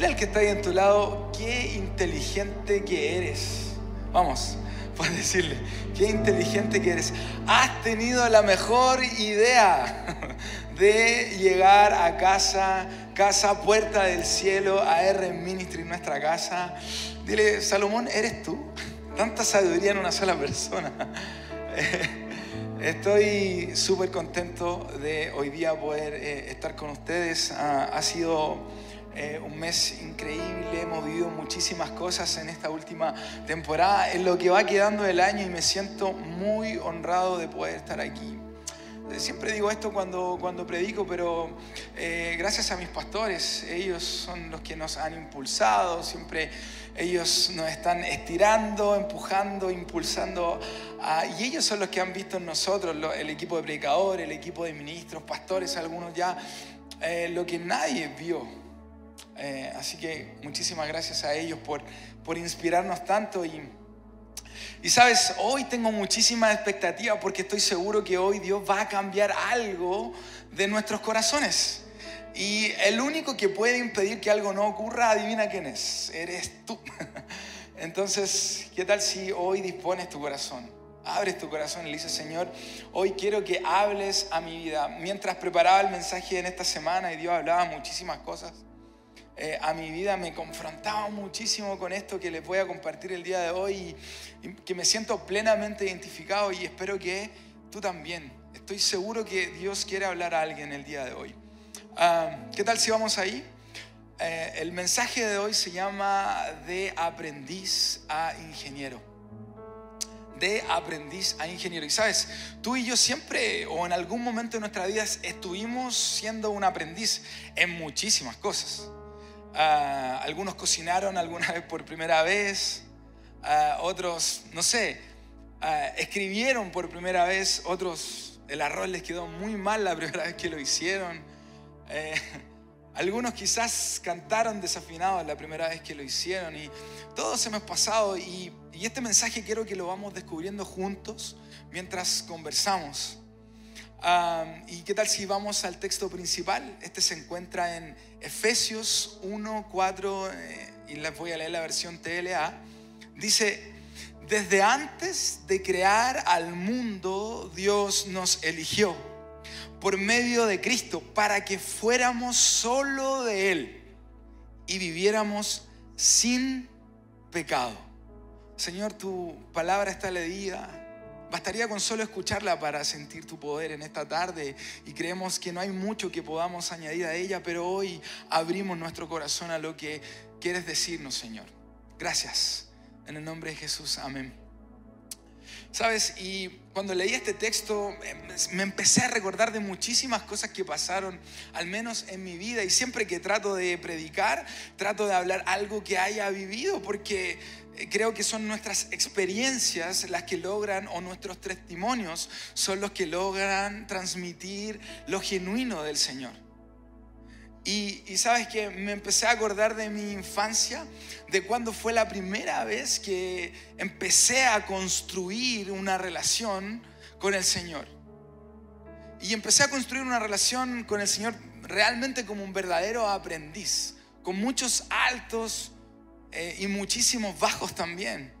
Dile al que está ahí en tu lado, qué inteligente que eres. Vamos, puedes decirle, qué inteligente que eres. Has tenido la mejor idea de llegar a casa, casa puerta del cielo, a R Ministry, nuestra casa. Dile, Salomón, ¿eres tú? Tanta sabiduría en una sola persona. Estoy súper contento de hoy día poder eh, estar con ustedes. Ah, ha sido eh, un mes increíble, hemos vivido muchísimas cosas en esta última temporada, en lo que va quedando del año y me siento muy honrado de poder estar aquí. Siempre digo esto cuando, cuando predico, pero eh, gracias a mis pastores, ellos son los que nos han impulsado, siempre ellos nos están estirando, empujando, impulsando, y ellos son los que han visto en nosotros, el equipo de predicadores, el equipo de ministros, pastores, algunos ya, eh, lo que nadie vio. Eh, así que muchísimas gracias a ellos por, por inspirarnos tanto y y sabes, hoy tengo muchísima expectativa porque estoy seguro que hoy Dios va a cambiar algo de nuestros corazones. Y el único que puede impedir que algo no ocurra, adivina quién es, eres tú. Entonces, ¿qué tal si hoy dispones tu corazón? Abres tu corazón y le dices, Señor, hoy quiero que hables a mi vida. Mientras preparaba el mensaje en esta semana y Dios hablaba muchísimas cosas, eh, a mi vida me confrontaba muchísimo con esto que les voy a compartir el día de hoy y, que me siento plenamente identificado y espero que tú también. Estoy seguro que Dios quiere hablar a alguien el día de hoy. Ah, ¿Qué tal si vamos ahí? Eh, el mensaje de hoy se llama de aprendiz a ingeniero de aprendiz a ingeniero. Y sabes, tú y yo siempre o en algún momento de nuestra vida estuvimos siendo un aprendiz en muchísimas cosas. Ah, algunos cocinaron alguna vez por primera vez, ah, otros, no sé, ah, escribieron por primera vez, otros el arroz les quedó muy mal la primera vez que lo hicieron. Eh, algunos quizás cantaron desafinados la primera vez que lo hicieron y todos hemos pasado y, y este mensaje quiero que lo vamos descubriendo juntos mientras conversamos. ¿Y qué tal si vamos al texto principal? Este se encuentra en Efesios 1, 4, eh, y les voy a leer la versión TLA. Dice, desde antes de crear al mundo, Dios nos eligió por medio de Cristo para que fuéramos solo de Él y viviéramos sin pecado. Señor, tu palabra está leída Bastaría con solo escucharla para sentir tu poder en esta tarde y creemos que no hay mucho que podamos añadir a ella, pero hoy abrimos nuestro corazón a lo que quieres decirnos, Señor. Gracias. En el nombre de Jesús, amén. Sabes, y cuando leí este texto em, me empecé a recordar de muchísimas cosas que pasaron, al menos en mi vida, y siempre que trato de predicar, trato de hablar algo que haya vivido, porque creo que son nuestras experiencias las que logran, o nuestros testimonios son los que logran transmitir lo genuino del Señor. Y, sabes que me empecé a acordar de mi infancia, de cuando fue la primera vez que empecé a construir una relación con el Señor. Y empecé a construir una relación con el Señor realmente como un verdadero aprendiz, con muchos altos eh, y muchísimos bajos también,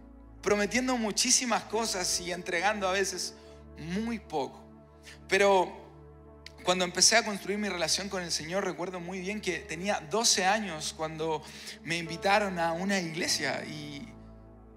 prometiendo muchísimas cosas y entregando a veces muy poco. Pero cuando empecé a construir mi relación con el Señor, recuerdo muy bien que tenía 12 años cuando me invitaron a una iglesia y,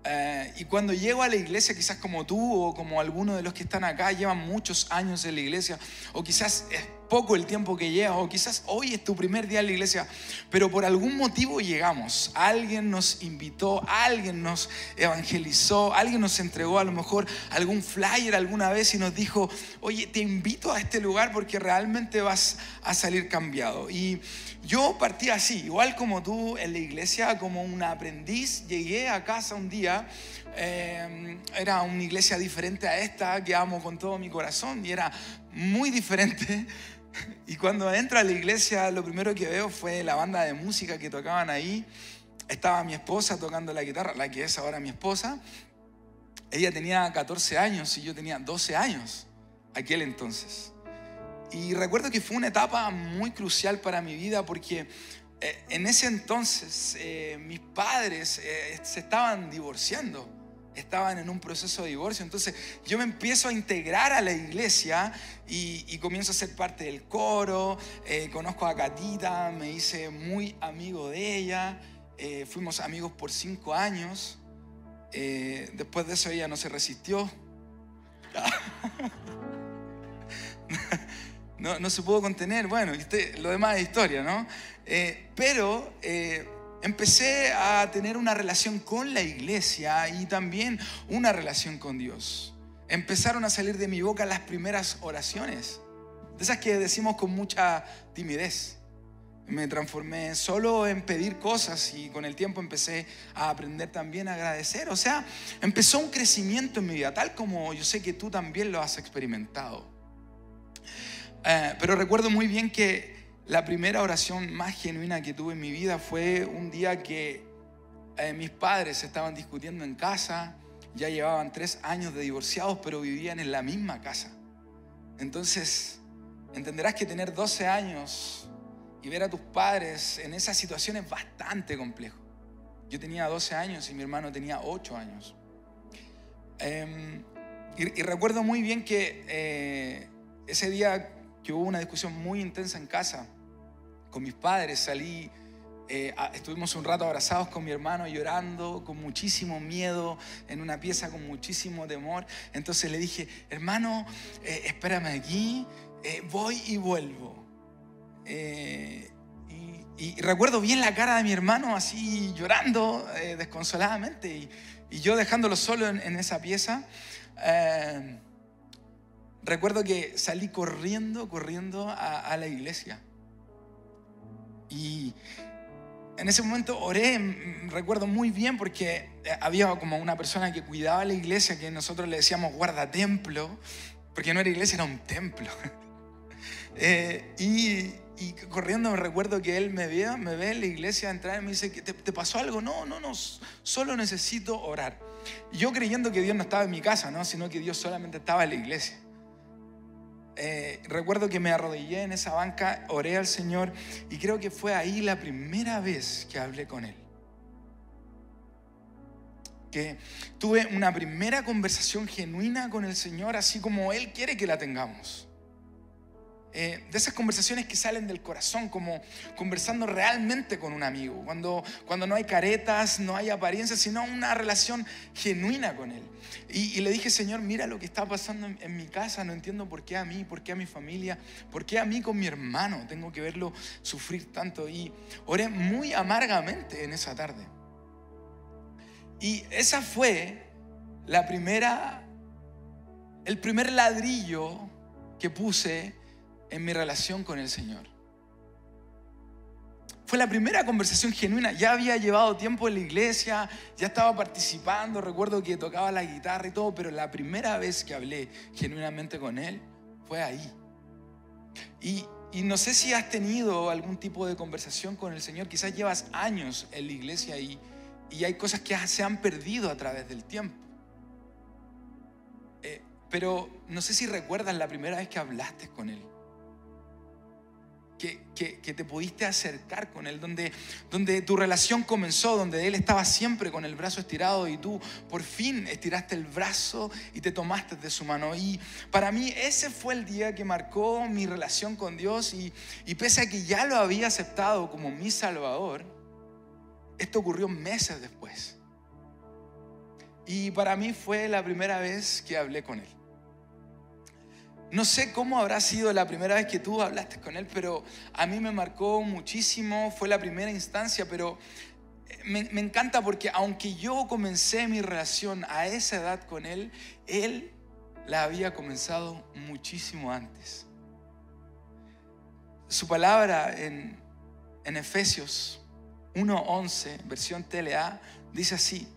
eh, y cuando llego a la iglesia, quizás como tú o como alguno de los que están acá, llevan muchos años en la iglesia, o quizás poco el tiempo que llevas, o quizás hoy es tu primer día en la iglesia, pero por algún motivo llegamos. Alguien nos invitó, alguien nos evangelizó, alguien nos entregó a lo mejor algún flyer alguna vez y nos dijo, oye, te invito a este lugar porque realmente vas a salir cambiado. Y yo partí así, igual como tú en la iglesia, como un aprendiz, llegué a casa un día. Eh, era una iglesia diferente a esta que amo con todo mi corazón y era muy diferente Y cuando entro a la iglesia, lo primero que veo fue la banda de música que tocaban ahí. Estaba mi esposa tocando la guitarra, la que es ahora mi esposa. Ella tenía 14 años y yo tenía 12 años aquel entonces. Y recuerdo que fue una etapa muy crucial para mi vida porque eh, en ese entonces eh, mis padres eh, se estaban divorciando, estaban en un proceso de divorcio. Entonces yo me empiezo a integrar a la iglesia y, comienzo a ser parte del coro, conozco a Catita, me hice muy amigo de ella, fuimos amigos por cinco años. después de eso ella no se resistió. no, no, se pudo contener. Bueno, lo demás es historia, ¿no? Eh, pero eh, empecé a tener una relación con la iglesia y también una relación con Dios. Empezaron a salir de mi boca las primeras oraciones, de esas que decimos con mucha timidez. Me transformé solo en pedir cosas y con el tiempo empecé a aprender también a agradecer. O sea, empezó un crecimiento en mi vida, tal como yo sé que tú también lo has experimentado. Eh, pero recuerdo muy bien que la primera oración más genuina que tuve en mi vida fue un día que eh, mis padres estaban discutiendo en casa, ya llevaban tres años de divorciados, pero vivían en la misma casa. Entonces, entenderás que tener 12 años y ver a tus padres en esa situación es bastante complejo. Yo tenía 12 años y mi hermano tenía 8 años. Em, y, recuerdo muy bien que eh, ese día que hubo una discusión muy intensa en casa con mis padres. Salí, eh, estuvimos un rato abrazados con mi hermano llorando, con muchísimo miedo, en una pieza con muchísimo temor. Entonces le dije, hermano, eh, espérame aquí, eh, voy y vuelvo. Y, recuerdo bien la cara de mi hermano así llorando desconsoladamente y, yo dejándolo solo en, esa pieza recuerdo que salí corriendo, corriendo a, la iglesia. Y en ese momento oré, recuerdo muy bien, porque había como una persona que cuidaba la iglesia, que nosotros le decíamos guarda templo, porque no era iglesia, era un templo. Eh, y, corriendo me recuerdo que él me ve, me ve en la iglesia entrar y me dice, ¿te, ¿te pasó algo? No, no, no, solo necesito orar. yo creyendo que Dios no estaba en mi casa, ¿no? sino que Dios solamente estaba en la iglesia. Eh, recuerdo que me arrodillé en esa banca, oré al Señor y creo que fue ahí la primera vez que hablé con Él. Que tuve una primera conversación genuina con el Señor, así como Él quiere que la tengamos. Eh, de esas conversaciones que salen del corazón, como conversando realmente con un amigo, cuando, cuando no hay caretas, no hay apariencias, sino una relación genuina con Él. Y, le dije, Señor, mira lo que está pasando en, en, mi casa, no entiendo por qué a mí, por qué a mi familia, por qué a mí con mi hermano, tengo que verlo sufrir tanto. Y oré muy amargamente en esa tarde. Y esa fue la primera, el primer ladrillo que puse en mi relación con el Señor. Fue la primera conversación genuina. Ya había llevado tiempo en la iglesia, ya estaba participando, recuerdo que tocaba la guitarra y todo, pero la primera vez que hablé genuinamente con Él fue ahí. Y, no sé si has tenido algún tipo de conversación con el Señor, quizás llevas años en la iglesia y, y hay cosas que se han perdido a través del tiempo. Eh, pero no sé si recuerdas la primera vez que hablaste con Él que, te pudiste acercar con Él, donde, donde tu relación comenzó, donde Él estaba siempre con el brazo estirado y tú por fin estiraste el brazo y te tomaste de su mano. Y para mí ese fue el día que marcó mi relación con Dios y, y pese a que ya lo había aceptado como mi Salvador, esto ocurrió meses después. Y para mí fue la primera vez que hablé con Él. No sé cómo habrá sido la primera vez que tú hablaste con Él, pero a mí me marcó muchísimo, fue la primera instancia, pero eh, me, encanta porque aunque yo comencé mi relación a esa edad con Él, Él la había comenzado muchísimo antes. Su palabra en, en Efesios 1.11, versión TLA, dice así,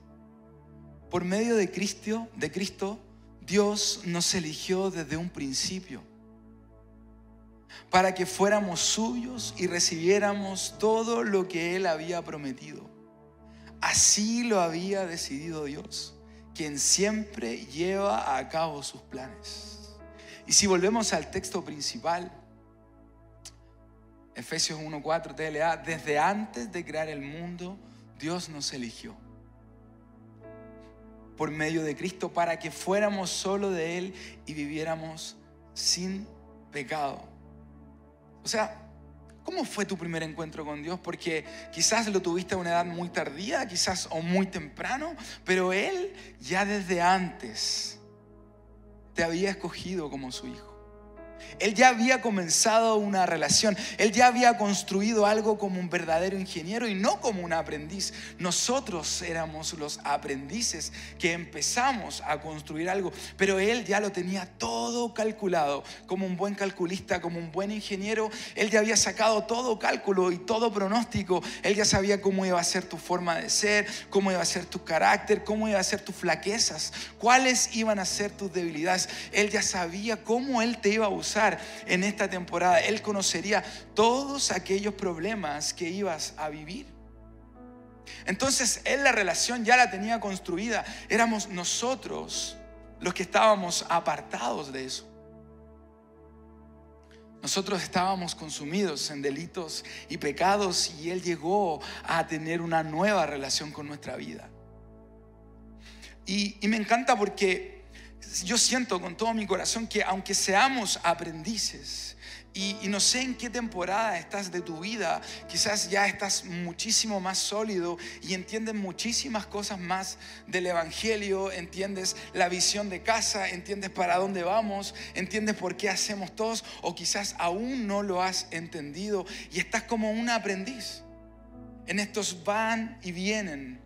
por medio de Cristo, de Cristo, Dios nos eligió desde un principio para que fuéramos suyos y recibiéramos todo lo que Él había prometido. Así lo había decidido Dios, quien siempre lleva a cabo sus planes. Y si volvemos al texto principal, Efesios 1.4 TLA, desde antes de crear el mundo, Dios nos eligió por medio de Cristo para que fuéramos solo de Él y viviéramos sin pecado. O sea, ¿cómo fue tu primer encuentro con Dios? Porque quizás lo tuviste a una edad muy tardía, quizás o muy temprano, pero Él ya desde antes te había escogido como su hijo. Él ya había comenzado una relación, él ya había construido algo como un verdadero ingeniero y no como un aprendiz. Nosotros éramos los aprendices que empezamos a construir algo, pero él ya lo tenía todo calculado, como un buen calculista, como un buen ingeniero. Él ya había sacado todo cálculo y todo pronóstico. Él ya sabía cómo iba a ser tu forma de ser, cómo iba a ser tu carácter, cómo iba a ser tus flaquezas, cuáles iban a ser tus debilidades. Él ya sabía cómo él te iba a en esta temporada. Él conocería todos aquellos problemas que ibas a vivir. Entonces Él la relación ya la tenía construida. Éramos nosotros los que estábamos apartados de eso. Nosotros estábamos consumidos en delitos y pecados y Él llegó a tener una nueva relación con nuestra vida. Y me encanta porque yo siento con todo mi corazón que aunque seamos aprendices, y, no sé en qué temporada estás de tu vida, quizás ya estás muchísimo más sólido y entiendes muchísimas cosas más del Evangelio, entiendes la visión de casa, entiendes para dónde vamos, entiendes por qué hacemos todos, o quizás aún no lo has entendido y estás como un aprendiz. En estos van y vienen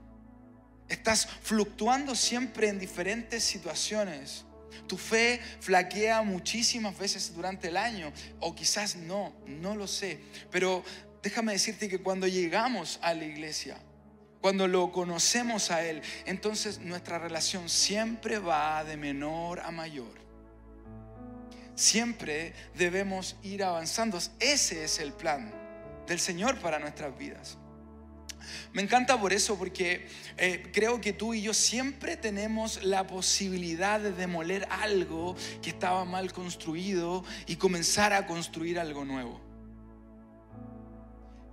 Estás fluctuando siempre en diferentes situaciones. Tu fe flaquea muchísimas veces durante el año, o quizás no, no lo sé. Pero déjame decirte que cuando llegamos a la iglesia, cuando lo conocemos a Él, entonces nuestra relación siempre va de menor a mayor. Siempre debemos ir avanzando. Ese es el plan del Señor para nuestras vidas. Me encanta por eso, porque eh, creo que tú y yo siempre tenemos la posibilidad de demoler algo que estaba mal construido y comenzar a construir algo nuevo.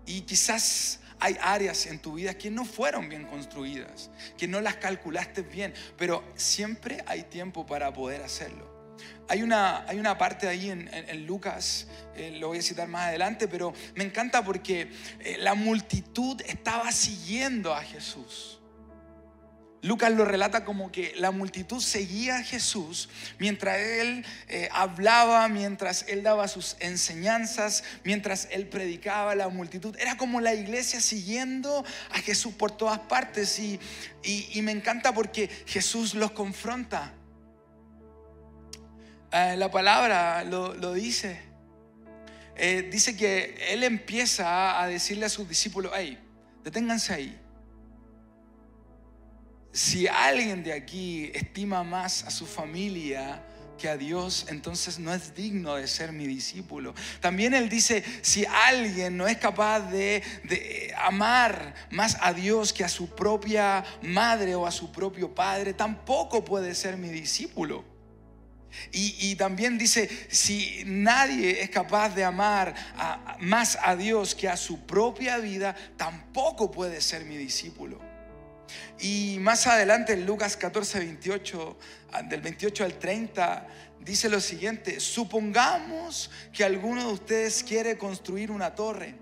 Y quizás hay áreas en tu vida que no fueron bien construidas, que no las calculaste bien, pero siempre hay tiempo para poder hacerlo. Hay una, hay una parte ahí en, Lucas, eh, lo voy a citar más adelante, pero me encanta porque eh, la multitud estaba siguiendo a Jesús. Lucas lo relata como que la multitud seguía a Jesús mientras él eh, hablaba, mientras él daba sus enseñanzas, mientras él predicaba, la multitud. Era como la iglesia siguiendo a Jesús por todas partes y, y me encanta porque Jesús los confronta. Eh, la palabra lo, dice. Eh, dice que él empieza a decirle a sus discípulos, hey, deténganse ahí. Si alguien de aquí estima más a su familia que a Dios, entonces no es digno de ser mi discípulo. También él dice, si alguien no es capaz de, de, amar más a Dios que a su propia madre o a su propio padre, tampoco puede ser mi discípulo. Y, también dice, si nadie es capaz de amar más a Dios que a su propia vida, tampoco puede ser mi discípulo. Y más adelante en Lucas 14, 28, del 28 al 30, dice lo siguiente, supongamos que alguno de ustedes quiere construir una torre.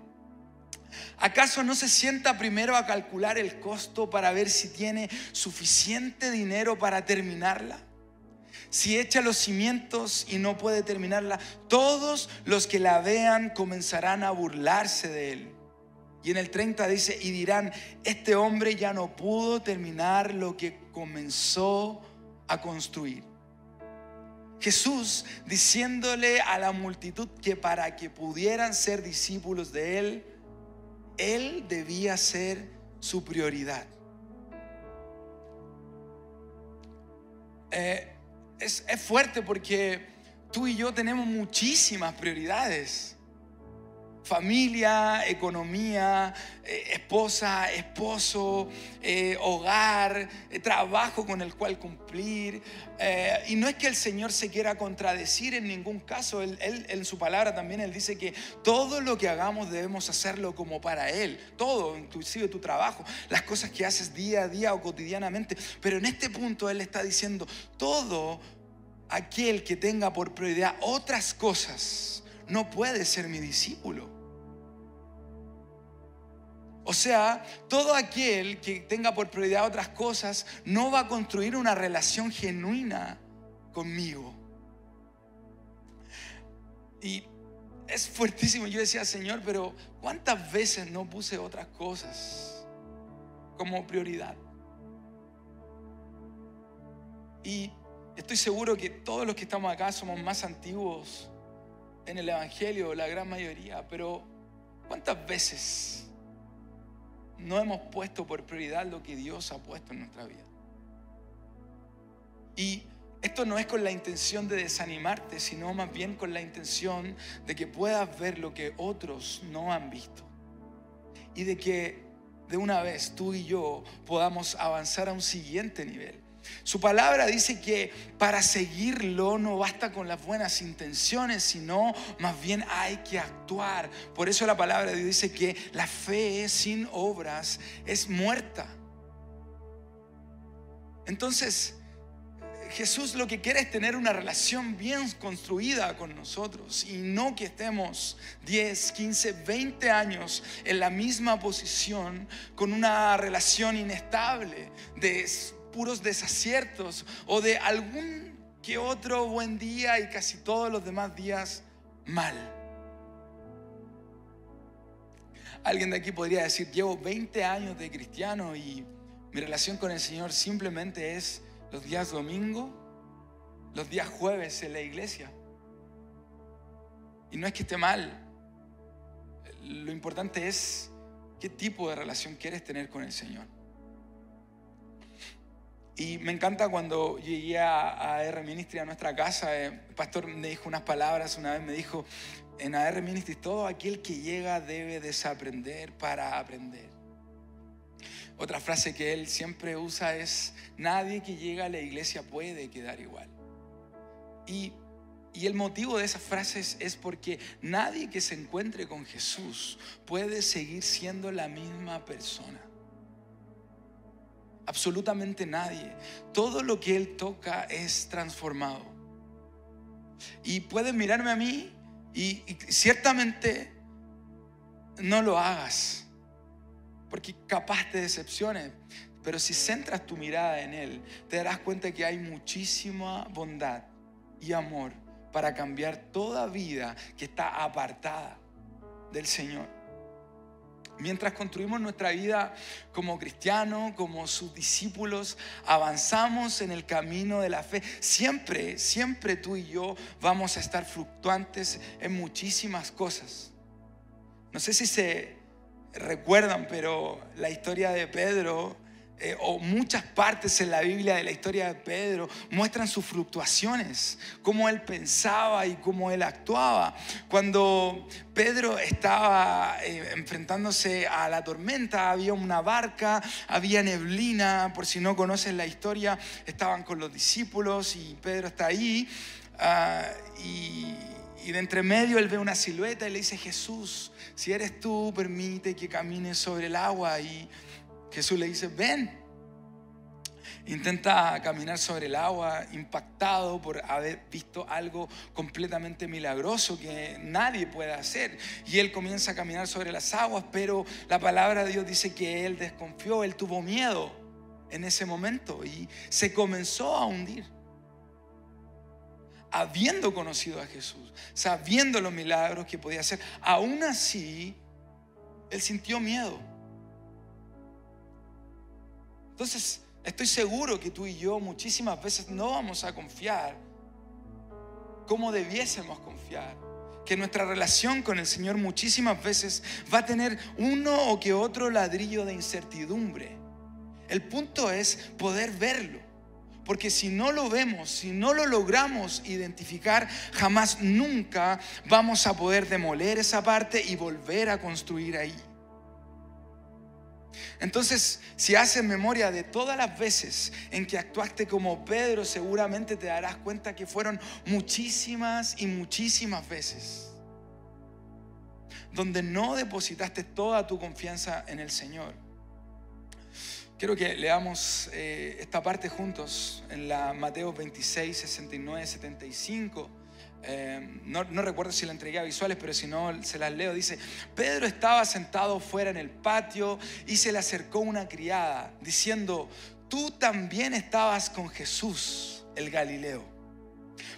¿Acaso no se sienta primero a calcular el costo para ver si tiene suficiente dinero para terminarla? Si echa los cimientos y no puede terminarla, todos los que la vean comenzarán a burlarse de él. Y en el 30 dice, y dirán, este hombre ya no pudo terminar lo que comenzó a construir. Jesús diciéndole a la multitud que para que pudieran ser discípulos de Él, Él debía ser su prioridad. Eh, es, fuerte porque tú y yo tenemos muchísimas prioridades. Familia, economía, eh, esposa, esposo, eh, hogar, eh, trabajo con el cual cumplir. y no es que el Señor se quiera contradecir en ningún caso. Él, en su palabra también Él dice que todo lo que hagamos debemos hacerlo como para Él. Todo, inclusive tu trabajo, las cosas que haces día a día o cotidianamente. Pero en este punto Él está diciendo, todo aquel que tenga por prioridad otras cosas no puede ser mi discípulo. O sea, todo aquel que tenga por prioridad otras cosas no va a construir una relación genuina conmigo. Y es fuertísimo. Yo decía, Señor, pero ¿cuántas veces no puse otras cosas como prioridad? Y estoy seguro que todos los que estamos acá somos más antiguos en el Evangelio, la gran mayoría, pero ¿cuántas veces no hemos puesto por prioridad lo que Dios ha puesto en nuestra vida. Y esto no es con la intención de desanimarte, sino más bien con la intención de que puedas ver lo que otros no han visto. Y de que de una vez tú y yo podamos avanzar a un siguiente nivel. Su palabra dice que para seguirlo no basta con las buenas intenciones, sino más bien hay que actuar. Por eso la palabra de Dios dice que la fe sin obras es muerta. Entonces, Jesús lo que quiere es tener una relación bien construida con nosotros y no que estemos 10, 15, 20 años en la misma posición con una relación inestable de puros desaciertos o de algún que otro buen día y casi todos los demás días mal. Alguien de aquí podría decir, llevo 20 años de cristiano y mi relación con el Señor simplemente es los días domingo, los días jueves en la iglesia. Y no es que esté mal, lo importante es qué tipo de relación quieres tener con el Señor. Y me encanta cuando llegué a AR Ministry a nuestra casa, eh, el pastor me dijo unas palabras, una vez me dijo, en AR Ministry todo aquel que llega debe desaprender para aprender. Otra frase que él siempre usa es, nadie que llega a la iglesia puede quedar igual. Y, y el motivo de esas frases es porque nadie que se encuentre con Jesús puede seguir siendo la misma persona absolutamente nadie. Todo lo que Él toca es transformado. Y puedes mirarme a mí y, ciertamente no lo hagas, porque capaz te decepciones. Pero si centras tu mirada en Él, te darás cuenta que hay muchísima bondad y amor para cambiar toda vida que está apartada del Señor. Mientras construimos nuestra vida como cristianos, como sus discípulos, avanzamos en el camino de la fe. Siempre, siempre tú y yo vamos a estar fluctuantes en muchísimas cosas. No sé si se recuerdan, pero la historia de Pedro eh, o muchas partes en la Biblia de la historia de Pedro muestran sus fluctuaciones, cómo él pensaba y cómo él actuaba. Cuando Pedro estaba eh, enfrentándose a la tormenta, había una barca, había neblina, por si no conocen la historia, estaban con los discípulos y Pedro está ahí. Ah, y, y de entre medio él ve una silueta y le dice, Jesús, si eres tú, permite que camine sobre el agua. Y Jesús le dice, ven. Intenta caminar sobre el agua, impactado por haber visto algo completamente milagroso que nadie puede hacer. Y él comienza a caminar sobre las aguas, pero la palabra de Dios dice que él desconfió, él tuvo miedo en ese momento y se comenzó a hundir. Habiendo conocido a Jesús, sabiendo los milagros que podía hacer, aún así, él sintió miedo. Entonces, estoy seguro que tú y yo muchísimas veces no vamos a confiar como debiésemos confiar. Que nuestra relación con el Señor muchísimas veces va a tener uno o que otro ladrillo de incertidumbre. El punto es poder verlo, Porque si no lo vemos, si no lo logramos identificar, jamás nunca vamos a poder demoler esa parte y volver a construir ahí. Entonces, si haces memoria de todas las veces en que actuaste como Pedro, seguramente te darás cuenta que fueron muchísimas y muchísimas veces donde no depositaste toda tu confianza en el Señor. Quiero que leamos eh, esta parte juntos en la Mateo 26, 69, 75. No, no, recuerdo si la entregué a visuales, pero si no, se las leo. Dice, Pedro estaba sentado fuera en el patio y se le acercó una criada diciendo, tú también estabas con Jesús, el Galileo.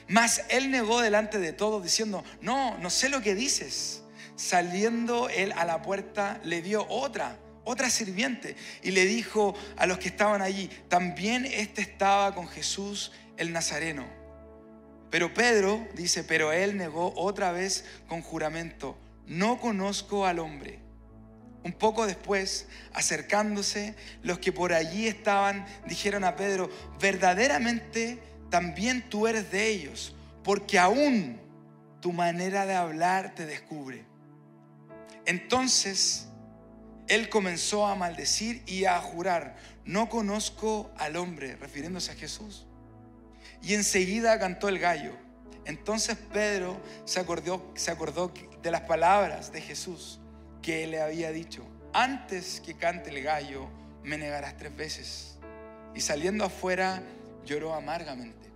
Mas él negó delante de todos diciendo, no, no sé lo que dices. Saliendo él a la puerta, le dio otra otra sirviente, y le dijo a los que estaban allí, también este estaba con Jesús el Nazareno. Pero Pedro dice, pero él negó otra vez con juramento, no conozco al hombre. Un poco después, acercándose, los que por allí estaban dijeron a Pedro, verdaderamente también tú eres de ellos, porque aún tu manera de hablar te descubre. Entonces él comenzó a maldecir y a jurar, no conozco al hombre, refiriéndose a Jesús. Y enseguida cantó el gallo. Entonces Pedro se acordó, se acordó de las palabras de Jesús que le había dicho, antes que cante el gallo, me negarás tres veces. Y saliendo afuera, lloró amargamente.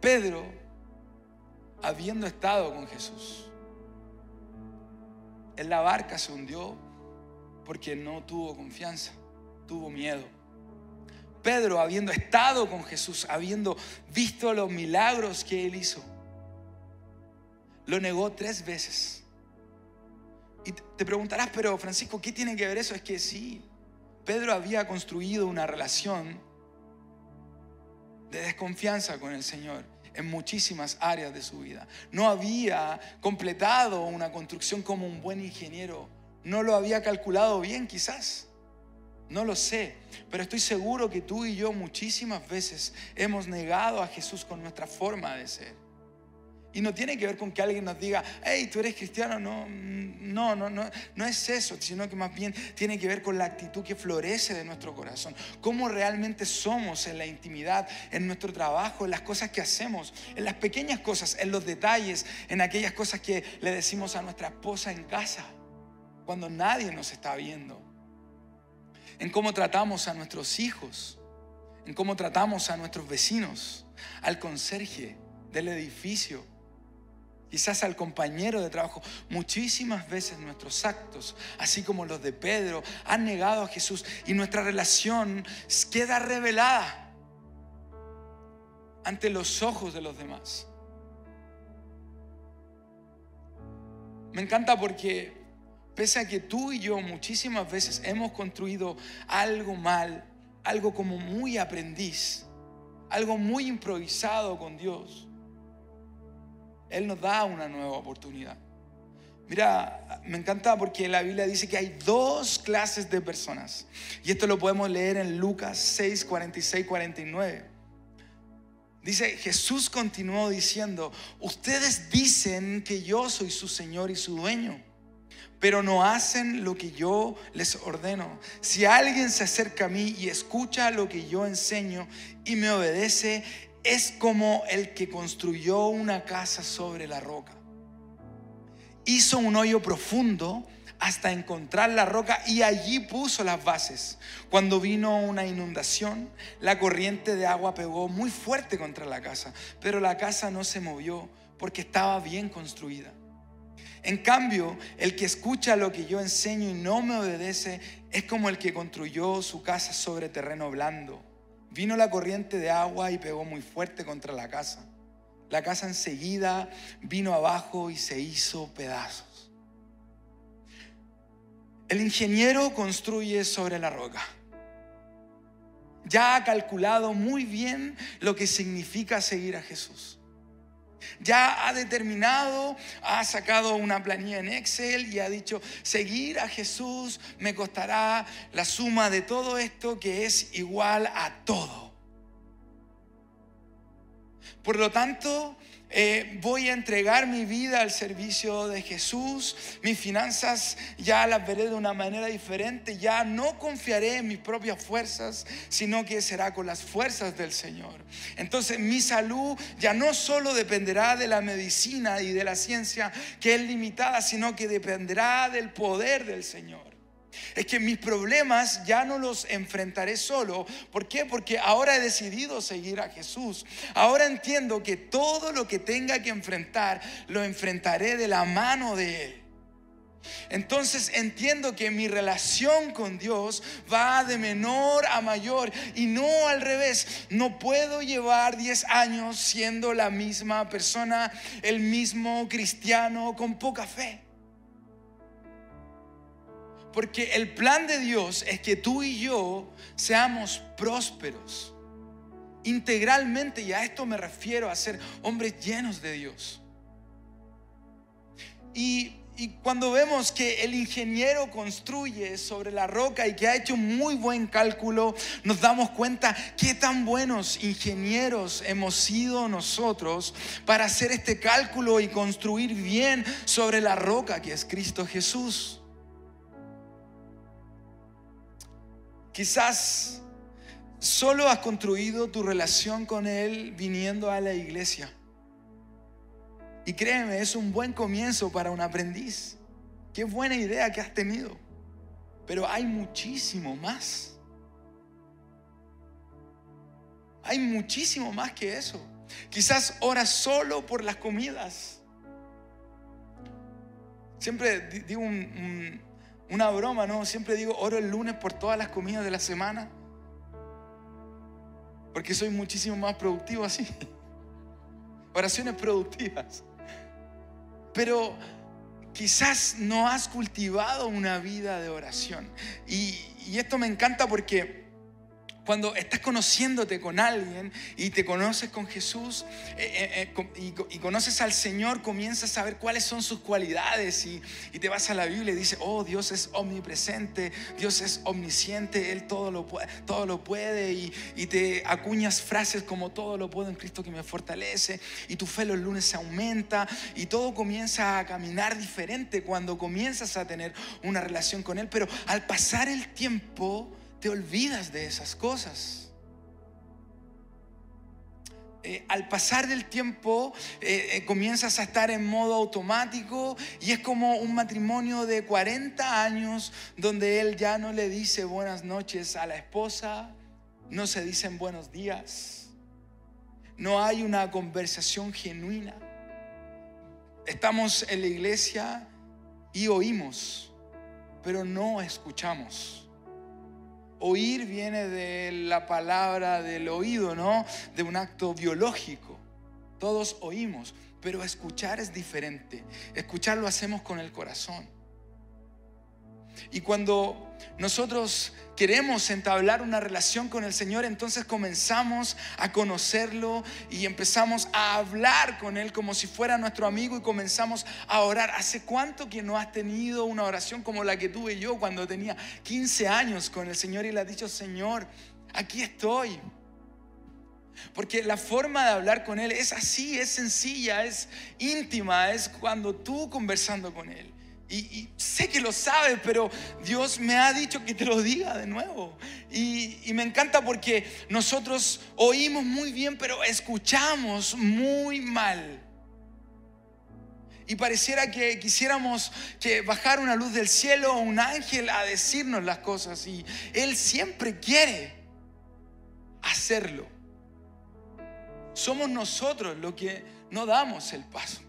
Pedro, habiendo estado con Jesús, en la barca se hundió porque no tuvo confianza, tuvo miedo. Pedro, habiendo estado con Jesús, habiendo visto los milagros que él hizo, lo negó tres veces. Y te preguntarás, pero Francisco, ¿qué tiene que ver eso? Es que sí, Pedro había construido una relación de desconfianza con el Señor en muchísimas áreas de su vida. No había completado una construcción como un buen ingeniero. No lo había calculado bien quizás. No lo sé, pero estoy seguro que tú y yo muchísimas veces hemos negado a Jesús con nuestra forma de ser. Y no tiene que ver con que alguien nos diga, hey, tú eres cristiano. No, no, no, no, no es eso, sino que más bien tiene que ver con la actitud que florece de nuestro corazón. Cómo realmente somos en la intimidad, en nuestro trabajo, en las cosas que hacemos, en las pequeñas cosas, en los detalles, en aquellas cosas que le decimos a nuestra esposa en casa, cuando nadie nos está viendo. En cómo tratamos a nuestros hijos, en cómo tratamos a nuestros vecinos, al conserje del edificio quizás al compañero de trabajo. Muchísimas veces nuestros actos, así como los de Pedro, han negado a Jesús y nuestra relación queda revelada ante los ojos de los demás. Me encanta porque pese a que tú y yo muchísimas veces hemos construido algo mal, algo como muy aprendiz, algo muy improvisado con Dios, él nos da una nueva oportunidad. Mira, me encanta porque la Biblia dice que hay dos clases de personas. Y esto lo podemos leer en Lucas 6, 46, 49. Dice, Jesús continuó diciendo, ustedes dicen que yo soy su Señor y su dueño, pero no hacen lo que yo les ordeno. Si alguien se acerca a mí y escucha lo que yo enseño y me obedece, es como el que construyó una casa sobre la roca. Hizo un hoyo profundo hasta encontrar la roca y allí puso las bases. Cuando vino una inundación, la corriente de agua pegó muy fuerte contra la casa, pero la casa no se movió porque estaba bien construida. En cambio, el que escucha lo que yo enseño y no me obedece es como el que construyó su casa sobre terreno blando. Vino la corriente de agua y pegó muy fuerte contra la casa. La casa enseguida vino abajo y se hizo pedazos. El ingeniero construye sobre la roca. Ya ha calculado muy bien lo que significa seguir a Jesús. Ya ha determinado, ha sacado una planilla en Excel y ha dicho, seguir a Jesús me costará la suma de todo esto que es igual a todo. Por lo tanto, eh, voy a entregar mi vida al servicio de Jesús, mis finanzas ya las veré de una manera diferente, ya no confiaré en mis propias fuerzas, sino que será con las fuerzas del Señor. Entonces mi salud ya no solo dependerá de la medicina y de la ciencia que es limitada, sino que dependerá del poder del Señor. Es que mis problemas ya no los enfrentaré solo. ¿Por qué? Porque ahora he decidido seguir a Jesús. Ahora entiendo que todo lo que tenga que enfrentar, lo enfrentaré de la mano de Él. Entonces entiendo que mi relación con Dios va de menor a mayor y no al revés. No puedo llevar 10 años siendo la misma persona, el mismo cristiano con poca fe. Porque el plan de Dios es que tú y yo seamos prósperos integralmente, y a esto me refiero a ser hombres llenos de Dios. Y, cuando vemos que el ingeniero construye sobre la roca y que ha hecho un muy buen cálculo, nos damos cuenta qué tan buenos ingenieros hemos sido nosotros para hacer este cálculo y construir bien sobre la roca que es Cristo Jesús. Quizás solo has construido tu relación con Él viniendo a la iglesia. Y créeme, es un buen comienzo para un aprendiz. Qué buena idea que has tenido. Pero hay muchísimo más. Hay muchísimo más que eso. Quizás oras solo por las comidas. Siempre digo un una broma, ¿no? Siempre digo, oro el lunes por todas las comidas de la semana. Porque soy muchísimo más productivo así. Oraciones productivas. Pero quizás no has cultivado una vida de oración. Y, y esto me encanta porque cuando estás conociéndote con alguien y te conoces con Jesús eh, eh, eh, y, conoces al Señor, comienzas a saber cuáles son sus cualidades y, te vas a la Biblia y dices, oh, Dios es omnipresente, Dios es omnisciente, Él todo lo todo lo puede y, y te acuñas frases como todo lo puedo en Cristo que me fortalece y tu fe los lunes se aumenta y todo comienza a caminar diferente cuando comienzas a tener una relación con Él, pero al pasar el tiempo, te olvidas de esas cosas. Eh, al pasar del tiempo eh, eh, comienzas a estar en modo automático y es como un matrimonio de 40 años donde él ya no le dice buenas noches a la esposa, no se dicen buenos días, no hay una conversación genuina. Estamos en la iglesia y oímos, pero no escuchamos. Oír viene de la palabra del oído, ¿no? De un acto biológico. Todos oímos, pero escuchar es diferente. Escuchar lo hacemos con el corazón. Y cuando nosotros queremos entablar una relación con el Señor, entonces comenzamos a conocerlo y empezamos a hablar con Él como si fuera nuestro amigo y comenzamos a orar. ¿Hace cuánto que no has tenido una oración como la que tuve yo cuando tenía 15 años con el Señor y le has dicho, Señor, aquí estoy? Porque la forma de hablar con Él es así, es sencilla, es íntima, es cuando tú conversando con Él. Y, sé que lo sabes, pero Dios me ha dicho que te lo diga de nuevo. Y, me encanta porque nosotros oímos muy bien, pero escuchamos muy mal. Y pareciera que quisiéramos que bajar una luz del cielo o un ángel a decirnos las cosas. Y Él siempre quiere hacerlo. Somos nosotros los que no damos el paso.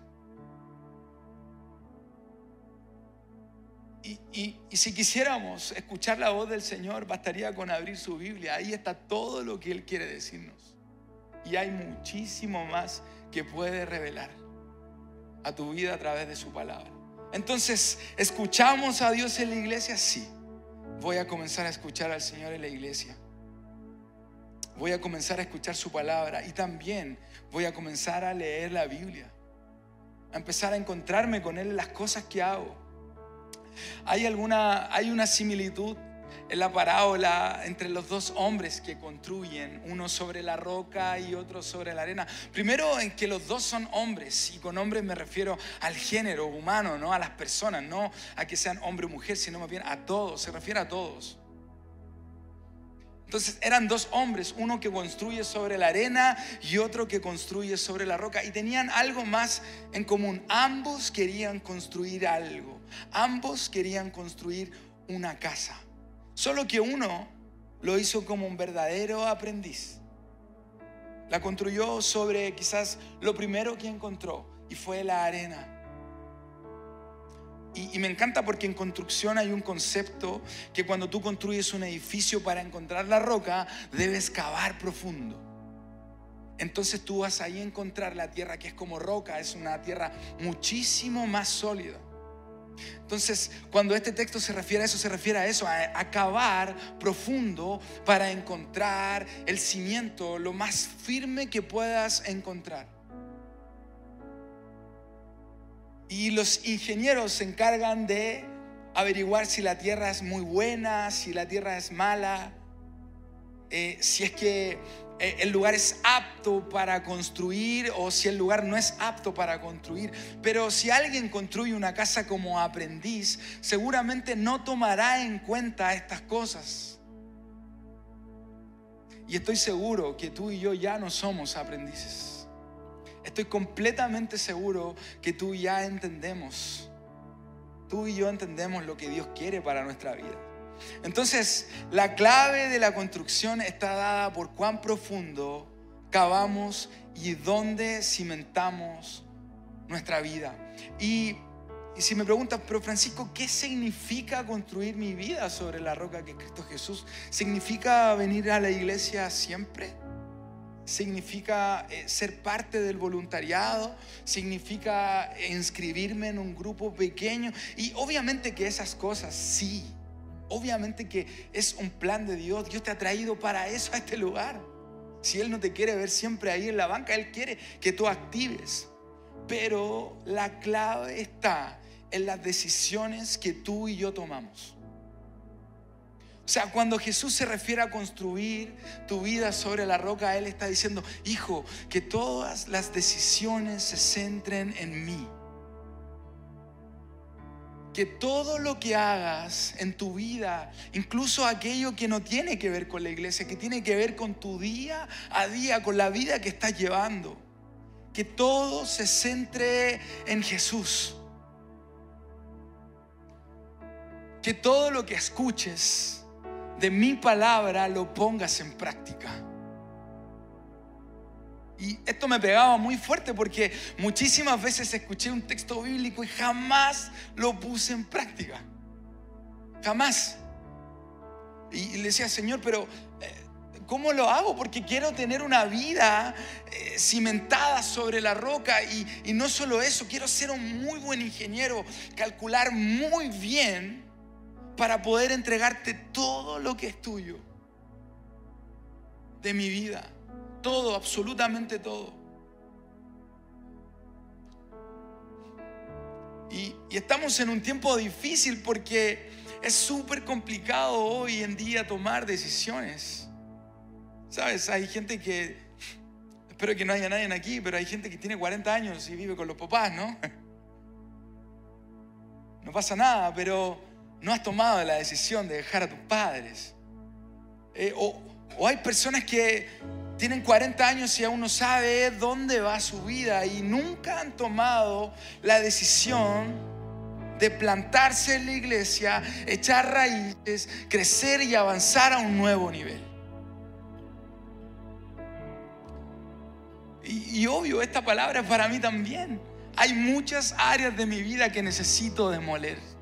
Y, si quisiéramos escuchar la voz del Señor, bastaría con abrir su Biblia. Ahí está todo lo que Él quiere decirnos. Y hay muchísimo más que puede revelar a tu vida a través de su palabra. Entonces, ¿escuchamos a Dios en la iglesia? Sí. Voy a comenzar a escuchar al Señor en la iglesia. voy a comenzar a escuchar su palabra y también voy a comenzar a leer la Biblia, a empezar a encontrarme con Él en las cosas que hago. Hay, alguna, hay una similitud en la parábola entre los dos hombres que construyen, uno sobre la roca y otro sobre la arena. Primero en que los dos son hombres, y con hombres me refiero al género humano, no a las personas, no a que sean hombre o mujer, sino más bien a todos, se refiere a todos. Entonces eran dos hombres, uno que construye sobre la arena y otro que construye sobre la roca. Y tenían algo más en común. Ambos querían construir algo. Ambos querían construir una casa. Solo que uno lo hizo como un verdadero aprendiz. La construyó sobre quizás lo primero que encontró y fue la arena. Y, me encanta porque en construcción hay un concepto que cuando tú construyes un edificio para encontrar la roca, debes cavar profundo. Entonces tú vas ahí a encontrar la tierra que es como roca, es una tierra muchísimo más sólida. Entonces, cuando este texto se refiere a eso, se refiere a eso, a, acabar profundo para encontrar el cimiento lo más firme que puedas encontrar. Y los ingenieros se encargan de averiguar si la tierra es muy buena, si la tierra es mala, eh, si es que eh, el lugar es apto para construir o si el lugar no es apto para construir. Pero si alguien construye una casa como aprendiz, seguramente no tomará en cuenta estas cosas. Y estoy seguro que tú y yo ya no somos aprendices. Estoy completamente seguro que tú ya entendemos. Tú y yo entendemos lo que Dios quiere para nuestra vida. Entonces, la clave de la construcción está dada por cuán profundo cavamos y dónde cimentamos nuestra vida. Y, si me preguntas, pero Francisco, ¿qué significa construir mi vida sobre la roca que es Cristo Jesús? ¿Significa venir a la iglesia siempre? significa eh, ser parte del voluntariado, significa inscribirme en un grupo pequeño y obviamente que esas cosas sí, Obviamente que es un plan de Dios. Dios te ha traído para eso a este lugar. Si Él no te quiere ver siempre ahí en la banca, Él quiere que tú actives. Pero la clave está en las decisiones que tú y yo tomamos. O sea, cuando Jesús se refiere a construir tu vida sobre la roca, Él está diciendo, hijo, que todas las decisiones se centren en mí que todo lo que hagas en tu vida, incluso aquello que no tiene que ver con la iglesia, que tiene que ver con tu día a día, con la vida que estás llevando, que todo se centre en Jesús. Que todo lo que escuches de mi palabra lo pongas en práctica. Y esto me pegaba muy fuerte porque muchísimas veces escuché un texto bíblico y jamás lo puse en práctica. Jamás. Y le decía, Señor, pero eh, ¿cómo lo hago? Porque quiero tener una vida eh, cimentada sobre la roca y, y no solo eso, quiero ser un muy buen ingeniero, calcular muy bien para poder entregarte todo lo que es tuyo de mi vida todo, absolutamente todo. Y, estamos en un tiempo difícil porque es súper complicado hoy en día tomar decisiones. ¿Sabes? Hay gente que, espero que no haya nadie aquí, pero hay gente que tiene 40 años y vive con los papás, ¿no? No pasa nada, pero no has tomado la decisión de dejar a tus padres. Eh, o, o hay personas que tienen 40 años y aún no sabe dónde va su vida y nunca han tomado la decisión de plantarse en la iglesia, echar raíces, crecer y avanzar a un nuevo nivel. Y, y obvio, esta palabra es para mí también. Hay muchas áreas de mi vida que necesito demoler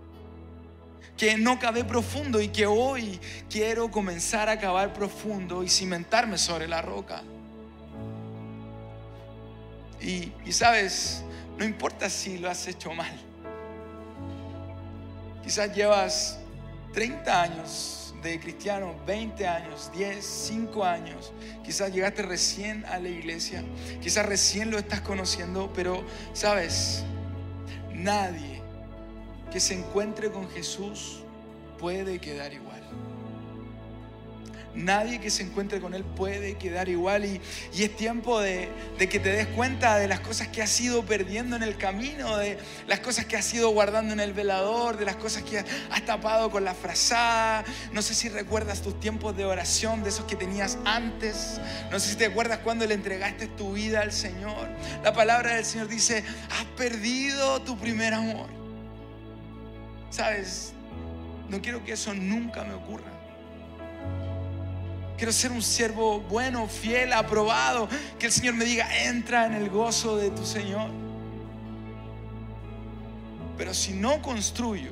que no cabe profundo y que hoy quiero comenzar a cavar profundo y cimentarme sobre la roca. Y, sabes, no importa si lo has hecho mal. Quizás llevas 30 años de cristiano, 20 años, 10, 5 años. Quizás llegaste recién a la iglesia, quizás recién lo estás conociendo, pero sabes, nadie que se encuentre con Jesús puede quedar igual. Nadie que se encuentre con Él puede quedar igual y, es tiempo de, que te des cuenta de las cosas que has ido perdiendo en el camino, de las cosas que has ido guardando en el velador, de las cosas que has tapado con la frazada. No sé si recuerdas tus tiempos de oración, de esos que tenías antes. No sé si te acuerdas cuando le entregaste tu vida al Señor. La palabra del Señor dice, has perdido tu primer amor. ¿Sabes? No quiero que eso nunca me ocurra. Quiero ser un siervo bueno, fiel, aprobado. Que el Señor me diga, entra en el gozo de tu Señor. Pero si no construyo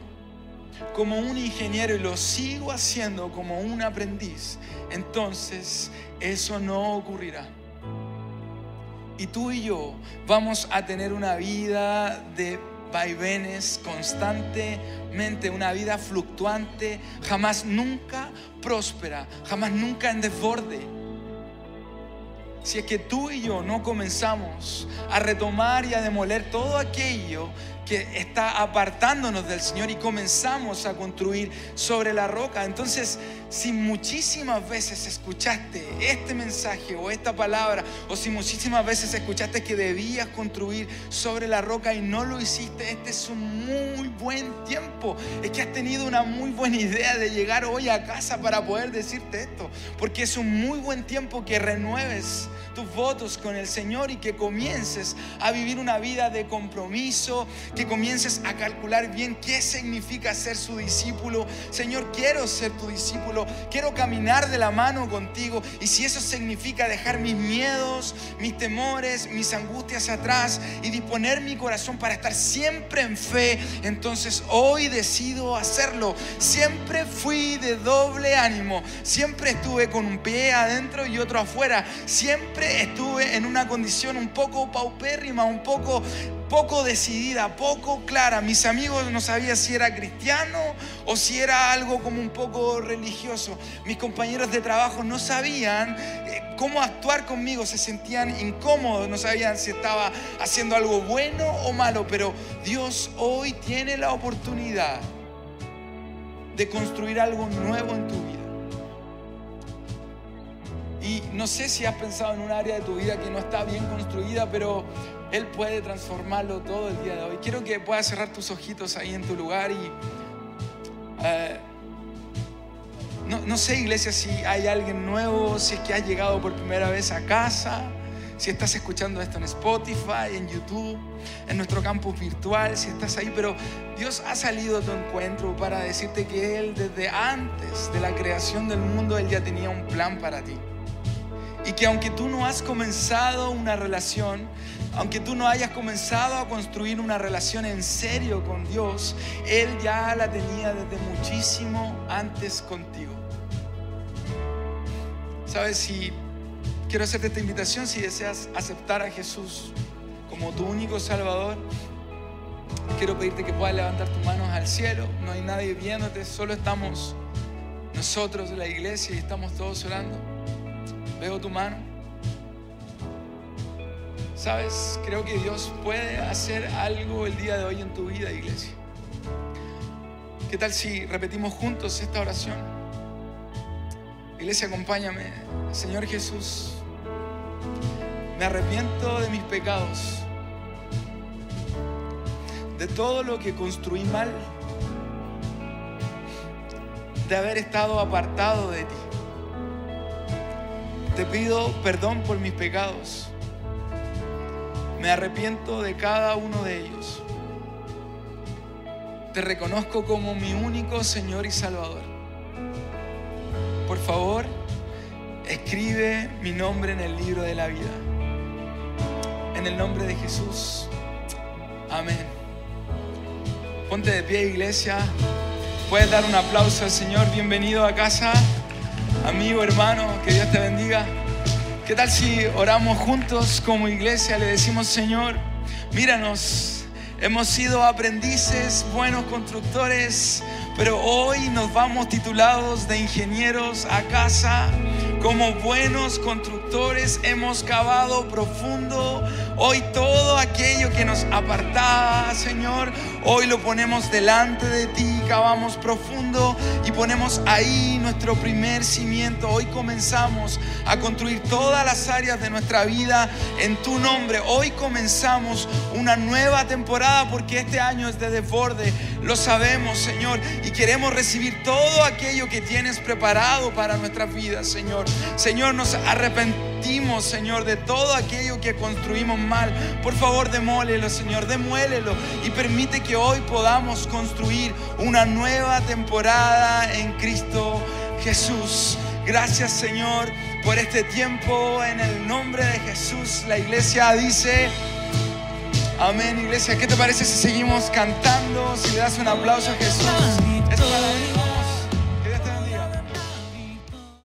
como un ingeniero y lo sigo haciendo como un aprendiz, entonces eso no ocurrirá. Y tú y yo vamos a tener una vida de vaivenes constantemente, una vida fluctuante, jamás nunca próspera, jamás nunca en desborde. Si es que tú y yo no comenzamos a retomar y a demoler todo aquello que está apartándonos del Señor y comenzamos a construir sobre la roca. Entonces, si muchísimas veces escuchaste este mensaje o esta palabra, o si muchísimas veces escuchaste que debías construir sobre la roca y no lo hiciste, este es un muy buen tiempo. Es que has tenido una muy buena idea de llegar hoy a casa para poder decirte esto, porque es un muy buen tiempo que renueves tus votos con el Señor y que comiences a vivir una vida de compromiso, que comiences a calcular bien qué significa ser su discípulo. Señor, quiero ser tu discípulo, quiero caminar de la mano contigo y si eso significa dejar mis miedos, mis temores, mis angustias atrás y disponer mi corazón para estar siempre en fe, entonces hoy decido hacerlo. Siempre fui de doble ánimo, siempre estuve con un pie adentro y otro afuera, siempre estuve en una condición un poco paupérrima, un poco poco decidida, poco clara. Mis amigos no sabían si era cristiano o si era algo como un poco religioso. Mis compañeros de trabajo no sabían eh, cómo actuar conmigo, se sentían incómodos, no sabían si estaba haciendo algo bueno o malo, pero Dios hoy tiene la oportunidad de construir algo nuevo en tu vida. Y no sé si has pensado en un área de tu vida que no está bien construida, pero Él puede transformarlo todo el día de hoy. Quiero que puedas cerrar tus ojitos ahí en tu lugar y... Eh, no, no, sé, iglesia, si hay alguien nuevo, si es que has llegado por primera vez a casa, si estás escuchando esto en Spotify, en YouTube, en nuestro campus virtual, si estás ahí, pero Dios ha salido a tu encuentro para decirte que Él desde antes de la creación del mundo, Él ya tenía un plan para ti. Y que aunque tú no has comenzado una relación, aunque tú no hayas comenzado a construir una relación en serio con Dios, Él ya la tenía desde muchísimo antes contigo. ¿Sabes? Si quiero hacerte esta invitación, si deseas aceptar a Jesús como tu único Salvador, quiero pedirte que puedas levantar tus manos al cielo. No hay nadie viéndote, solo estamos nosotros, la iglesia, y estamos todos orando. Veo tu mano. Sabes, creo que Dios puede hacer algo el día de hoy en tu vida, iglesia. ¿Qué tal si repetimos juntos esta oración? Iglesia, acompáñame. Señor Jesús, me arrepiento de mis pecados, de todo lo que construí mal, de haber estado apartado de ti. Te pido perdón por mis pecados. Me arrepiento de cada uno de ellos. Te reconozco como mi único Señor y Salvador. Por favor, escribe mi nombre en el libro de la vida. En el nombre de Jesús. Amén. Ponte de pie, iglesia. Puedes dar un aplauso al Señor. Bienvenido a casa amigo, hermano, que Dios te bendiga. ¿Qué tal si oramos juntos como iglesia? Le decimos, Señor, míranos, hemos sido aprendices, buenos constructores, pero hoy nos vamos titulados de ingenieros a casa. Como buenos constructores hemos cavado profundo. Hoy todo aquello que nos apartaba, Señor, hoy lo ponemos delante de ti, cavamos profundo y ponemos ahí nuestro primer cimiento. Hoy comenzamos a construir todas las áreas de nuestra vida en tu nombre. Hoy comenzamos una nueva temporada porque este año es de desborde. Lo sabemos, Señor, y queremos recibir todo aquello que tienes preparado para nuestras vidas, Señor. Señor, nos arrepentimos, Señor, de todo aquello que construimos mal. Por favor, demólelo, Señor, demuélelo y permite que hoy podamos construir una nueva temporada en Cristo Jesús. Gracias, Señor, por este tiempo. En el nombre de Jesús, la iglesia dice... Amén, iglesia. ¿Qué te parece si seguimos cantando? Si le das un aplauso a Jesús.